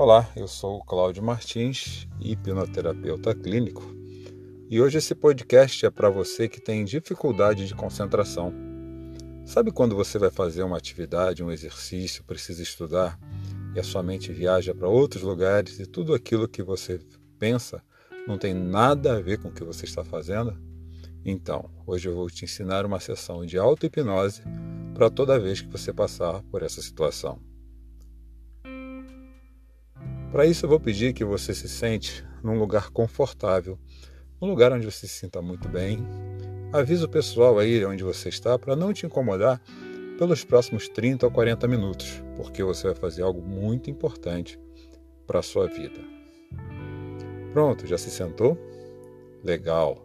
Olá, eu sou o Cláudio Martins, hipnoterapeuta clínico, e hoje esse podcast é para você que tem dificuldade de concentração. Sabe quando você vai fazer uma atividade, um exercício, precisa estudar e a sua mente viaja para outros lugares e tudo aquilo que você pensa não tem nada a ver com o que você está fazendo? Então, hoje eu vou te ensinar uma sessão de auto-hipnose para toda vez que você passar por essa situação. Para isso, eu vou pedir que você se sente num lugar confortável, num lugar onde você se sinta muito bem. Avisa o pessoal aí onde você está para não te incomodar pelos próximos 30 ou 40 minutos, porque você vai fazer algo muito importante para a sua vida. Pronto, já se sentou? Legal.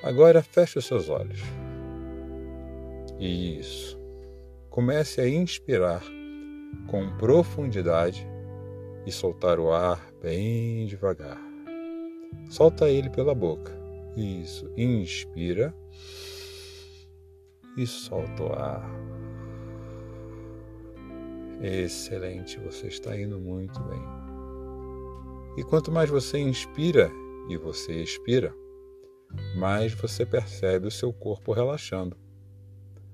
Agora feche os seus olhos. Isso. Comece a inspirar com profundidade e soltar o ar bem devagar. Solta ele pela boca. Isso. Inspira e solta o ar. Excelente, você está indo muito bem. E quanto mais você inspira e você expira, mais você percebe o seu corpo relaxando,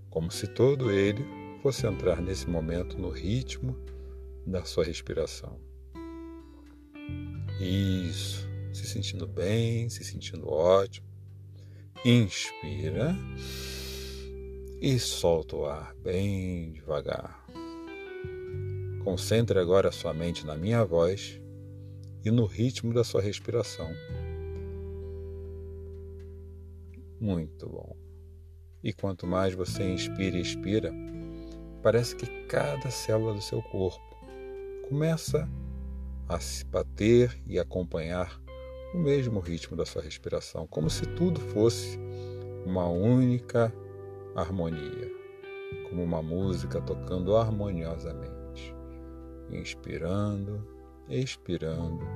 como se todo ele fosse entrar nesse momento no ritmo da sua respiração. Isso. Se sentindo bem, se sentindo ótimo. Inspira e solta o ar bem devagar. Concentre agora a sua mente na minha voz e no ritmo da sua respiração. Muito bom. E quanto mais você inspira e expira, parece que cada célula do seu corpo começa a a bater e acompanhar o mesmo ritmo da sua respiração, como se tudo fosse uma única harmonia, como uma música tocando harmoniosamente, inspirando, expirando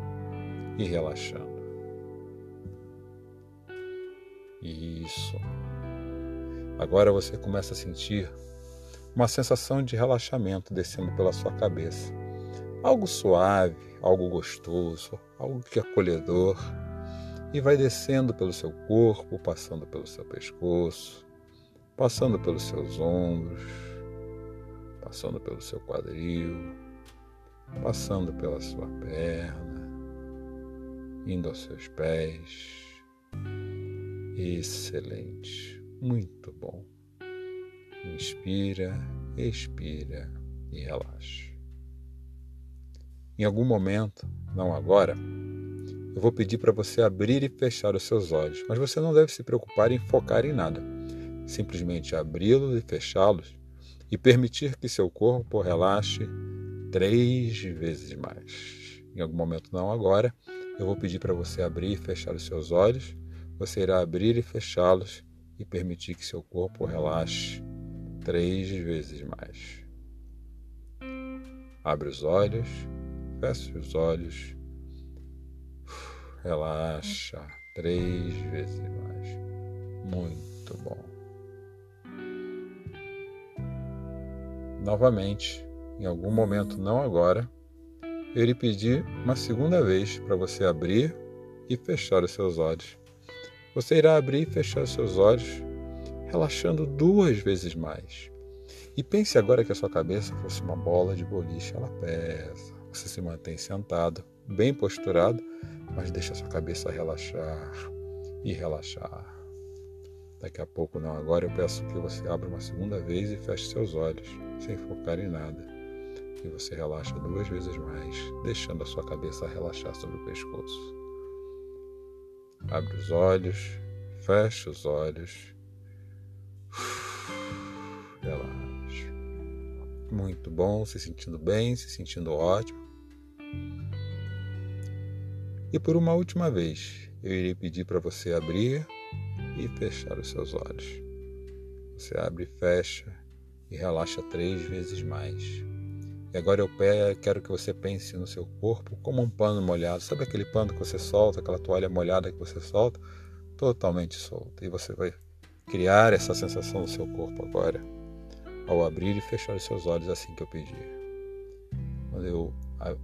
e relaxando. Isso. Agora você começa a sentir uma sensação de relaxamento descendo pela sua cabeça algo suave, algo gostoso, algo que é acolhedor, e vai descendo pelo seu corpo, passando pelo seu pescoço, passando pelos seus ombros, passando pelo seu quadril, passando pela sua perna, indo aos seus pés. Excelente, muito bom. Inspira, expira e relaxa. Em algum momento, não agora, eu vou pedir para você abrir e fechar os seus olhos, mas você não deve se preocupar em focar em nada. Simplesmente abri-los e fechá-los e permitir que seu corpo relaxe três vezes mais. Em algum momento, não agora, eu vou pedir para você abrir e fechar os seus olhos. Você irá abrir e fechá-los e permitir que seu corpo relaxe três vezes mais. Abre os olhos Feche os olhos. Relaxa três vezes mais. Muito bom. Novamente, em algum momento, não agora, eu lhe pedi uma segunda vez para você abrir e fechar os seus olhos. Você irá abrir e fechar os seus olhos, relaxando duas vezes mais. E pense agora que a sua cabeça fosse uma bola de boliche, ela pesa. Você se mantém sentado, bem posturado, mas deixa sua cabeça relaxar e relaxar. Daqui a pouco, não agora, eu peço que você abra uma segunda vez e feche seus olhos, sem focar em nada. E você relaxa duas vezes mais, deixando a sua cabeça relaxar sobre o pescoço. Abre os olhos, fecha os olhos. Relaxa. Muito bom, se sentindo bem, se sentindo ótimo. E por uma última vez, eu irei pedir para você abrir e fechar os seus olhos. Você abre e fecha e relaxa três vezes mais. E agora eu quero que você pense no seu corpo como um pano molhado. Sabe aquele pano que você solta, aquela toalha molhada que você solta? Totalmente solta. E você vai criar essa sensação no seu corpo agora, ao abrir e fechar os seus olhos assim que eu pedir. Quando eu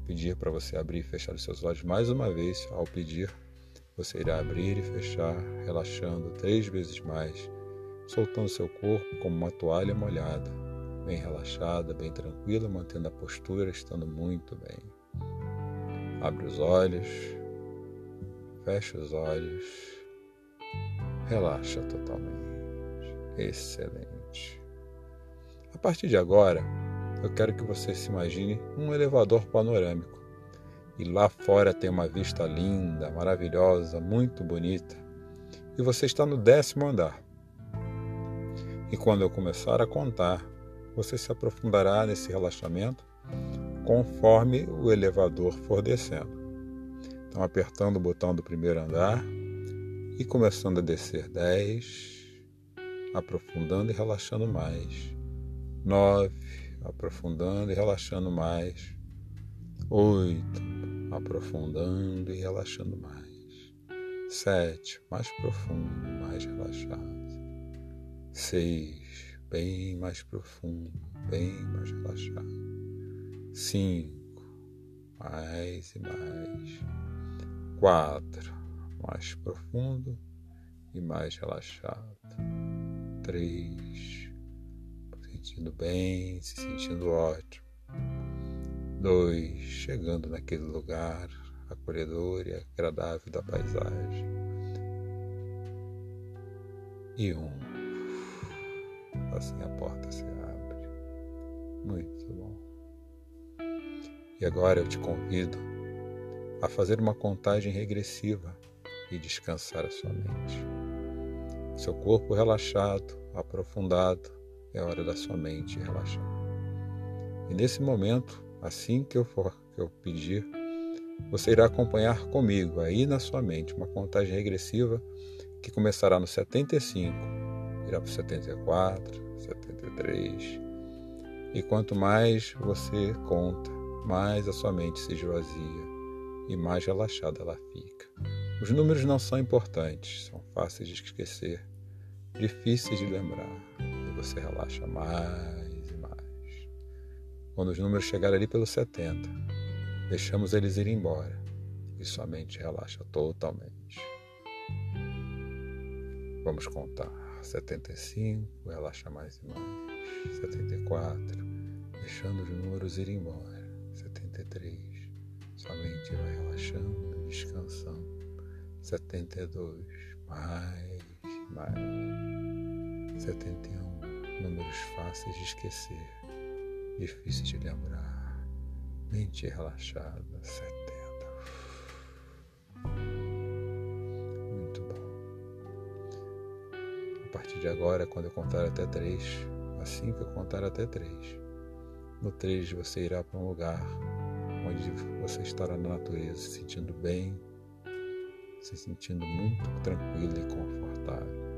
pedir para você abrir e fechar os seus olhos mais uma vez, ao pedir, você irá abrir e fechar, relaxando três vezes mais, soltando seu corpo como uma toalha molhada, bem relaxada, bem tranquila, mantendo a postura, estando muito bem. Abre os olhos, fecha os olhos, relaxa totalmente. Excelente. A partir de agora, eu quero que você se imagine um elevador panorâmico. E lá fora tem uma vista linda, maravilhosa, muito bonita. E você está no décimo andar. E quando eu começar a contar, você se aprofundará nesse relaxamento conforme o elevador for descendo. Então, apertando o botão do primeiro andar e começando a descer 10, aprofundando e relaxando mais. 9, aprofundando e relaxando mais. 8, aprofundando e relaxando mais. 7, mais profundo, mais relaxado. 6, bem mais profundo, bem mais relaxado. 5, mais e mais. 4, mais profundo e mais relaxado. 3, sentindo bem, se sentindo ótimo. 2, chegando naquele lugar acolhedor e agradável da paisagem. E um, assim a porta se abre. Muito bom. E agora eu te convido a fazer uma contagem regressiva e descansar a sua mente. Seu corpo relaxado, aprofundado, é hora da sua mente relaxar. E nesse momento, assim que eu for que eu pedir, você irá acompanhar comigo aí na sua mente uma contagem regressiva que começará no 75, irá para o 74, 73. E quanto mais você conta, mais a sua mente se esvazia e mais relaxada ela fica. Os números não são importantes, são fáceis de esquecer, difíceis de lembrar, você relaxa mais e mais. Quando os números chegarem ali pelos 70, deixamos eles ir embora e sua mente relaxa totalmente. Vamos contar. 75, relaxa mais e mais. 74, deixando os números ir embora. 73. Sua mente vai relaxando e descansando. 72. Mais, mais. 71. Números fáceis de esquecer, difíceis de lembrar. Mente relaxada. 70. Muito bom. A partir de agora, quando eu contar até 3, assim que eu contar até 3, no 3 você irá para um lugar onde você estará na natureza, se sentindo bem, se sentindo muito tranquilo e confortável.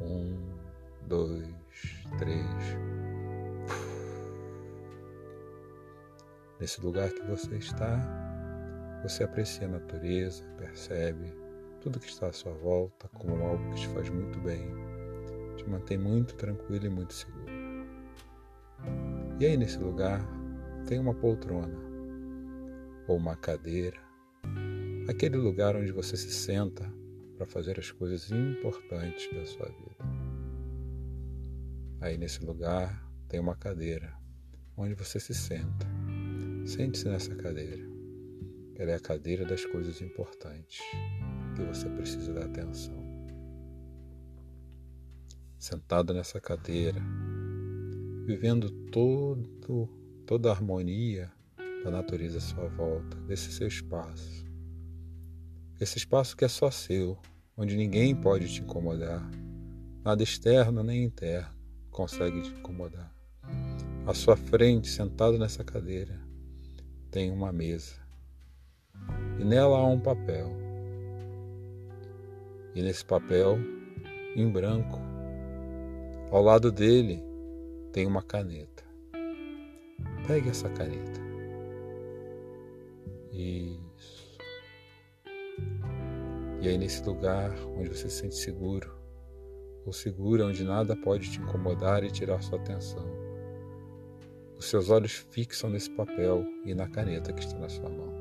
Um, dois, três. Nesse lugar que você está, você aprecia a natureza, percebe tudo que está à sua volta como algo que te faz muito bem, te mantém muito tranquilo e muito seguro. E aí nesse lugar tem uma poltrona ou uma cadeira, aquele lugar onde você se senta para fazer as coisas importantes da sua vida. Aí nesse lugar tem uma cadeira onde você se senta. Sente-se nessa cadeira. Ela é a cadeira das coisas importantes que você precisa dar atenção. Sentado nessa cadeira, vivendo todo, toda a harmonia da natureza à sua volta, desse seu espaço. Esse espaço que é só seu, onde ninguém pode te incomodar, nada externo nem interno consegue te incomodar. À sua frente, sentado nessa cadeira, tem uma mesa. E nela há um papel. E nesse papel, em branco, ao lado dele, tem uma caneta. Pegue essa caneta. Isso. E aí, nesse lugar onde você se sente seguro, ou segura, onde nada pode te incomodar e tirar sua atenção, os seus olhos fixam nesse papel e na caneta que está na sua mão.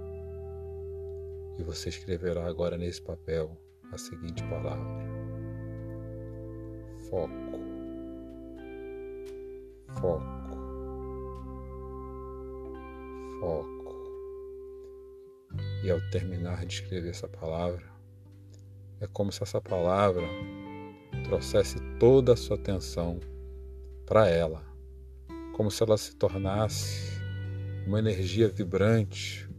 E você escreverá agora nesse papel a seguinte palavra: foco, foco, foco. E ao terminar de escrever essa palavra, é como se essa palavra trouxesse toda a sua atenção para ela, como se ela se tornasse uma energia vibrante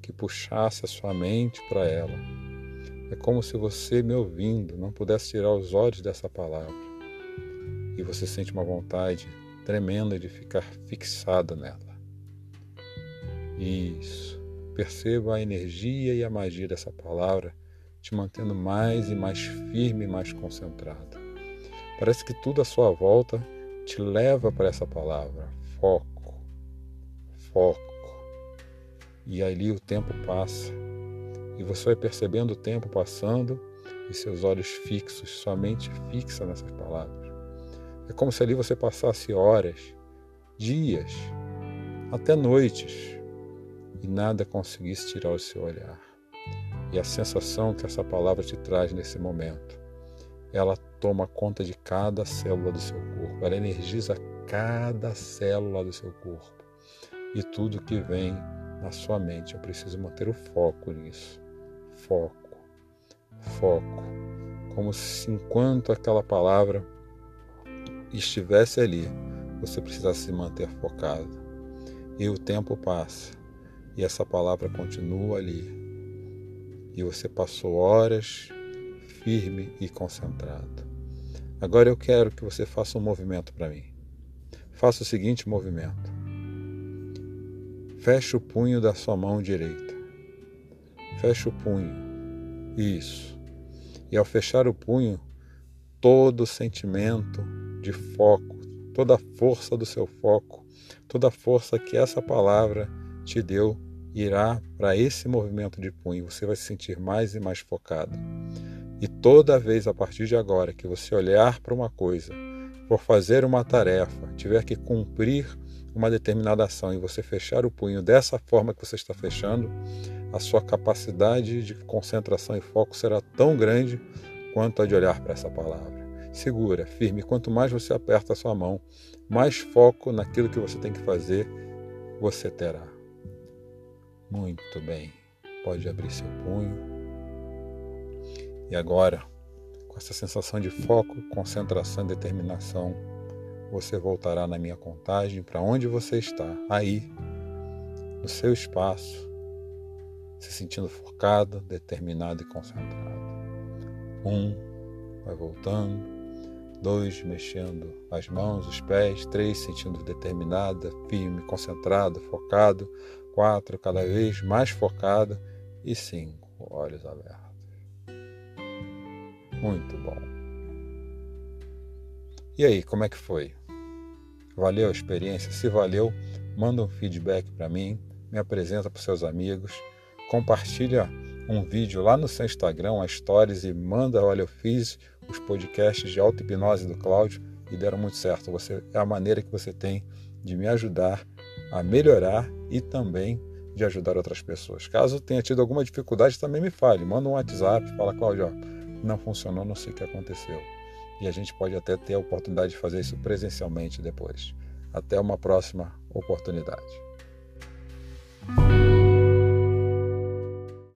que puxasse a sua mente para ela. É como se você, me ouvindo, não pudesse tirar os olhos dessa palavra e você sente uma vontade tremenda de ficar fixada nela. Isso. Perceba a energia e a magia dessa palavra te mantendo mais e mais firme e mais concentrado. Parece que tudo à sua volta te leva para essa palavra: foco, foco. E ali o tempo passa e você vai percebendo o tempo passando e seus olhos fixos, sua mente fixa nessas palavras. É como se ali você passasse horas, dias, até noites e nada conseguisse tirar o seu olhar e a sensação que essa palavra te traz nesse momento. Ela toma conta de cada célula do seu corpo, ela energiza cada célula do seu corpo e tudo que vem na sua mente. Eu preciso manter o foco nisso. Foco, foco. Como se enquanto aquela palavra estivesse ali, você precisasse se manter focado. E o tempo passa e essa palavra continua ali e você passou horas firme e concentrado. Agora eu quero que você faça um movimento para mim. Faça o seguinte movimento. Feche o punho da sua mão direita. Feche o punho. Isso. E ao fechar o punho, todo o sentimento de foco, toda a força do seu foco, toda a força que essa palavra te deu irá para esse movimento de punho, você vai se sentir mais e mais focado. E toda vez a partir de agora que você olhar para uma coisa, for fazer uma tarefa, tiver que cumprir uma determinada ação e você fechar o punho dessa forma que você está fechando, a sua capacidade de concentração e foco será tão grande quanto a de olhar para essa palavra. Segura, firme. Quanto mais você aperta a sua mão, mais foco naquilo que você tem que fazer você terá. Muito bem. Pode abrir seu punho. E agora, com essa sensação de foco, concentração e determinação, você voltará na minha contagem para onde você está, aí, no seu espaço, se sentindo focado, determinado e concentrado. Um, vai voltando. Dois, mexendo as mãos, os pés. Três, sentindo determinada, firme, concentrado, focado quatro cada vez mais focado e cinco olhos abertos. Muito bom. E aí, como é que foi? Valeu a experiência? Se valeu, manda um feedback para mim, me apresenta para seus amigos, compartilha um vídeo lá no seu Instagram, as stories e manda, olha, eu fiz os podcasts de auto-hipnose do Cláudio e deram muito certo. Você é a maneira que você tem de me ajudar a melhorar e também de ajudar outras pessoas. Caso tenha tido alguma dificuldade, também me fale. Manda um WhatsApp, fala, Cláudio, não funcionou, não sei o que aconteceu. E a gente pode até ter a oportunidade de fazer isso presencialmente depois. Até uma próxima oportunidade.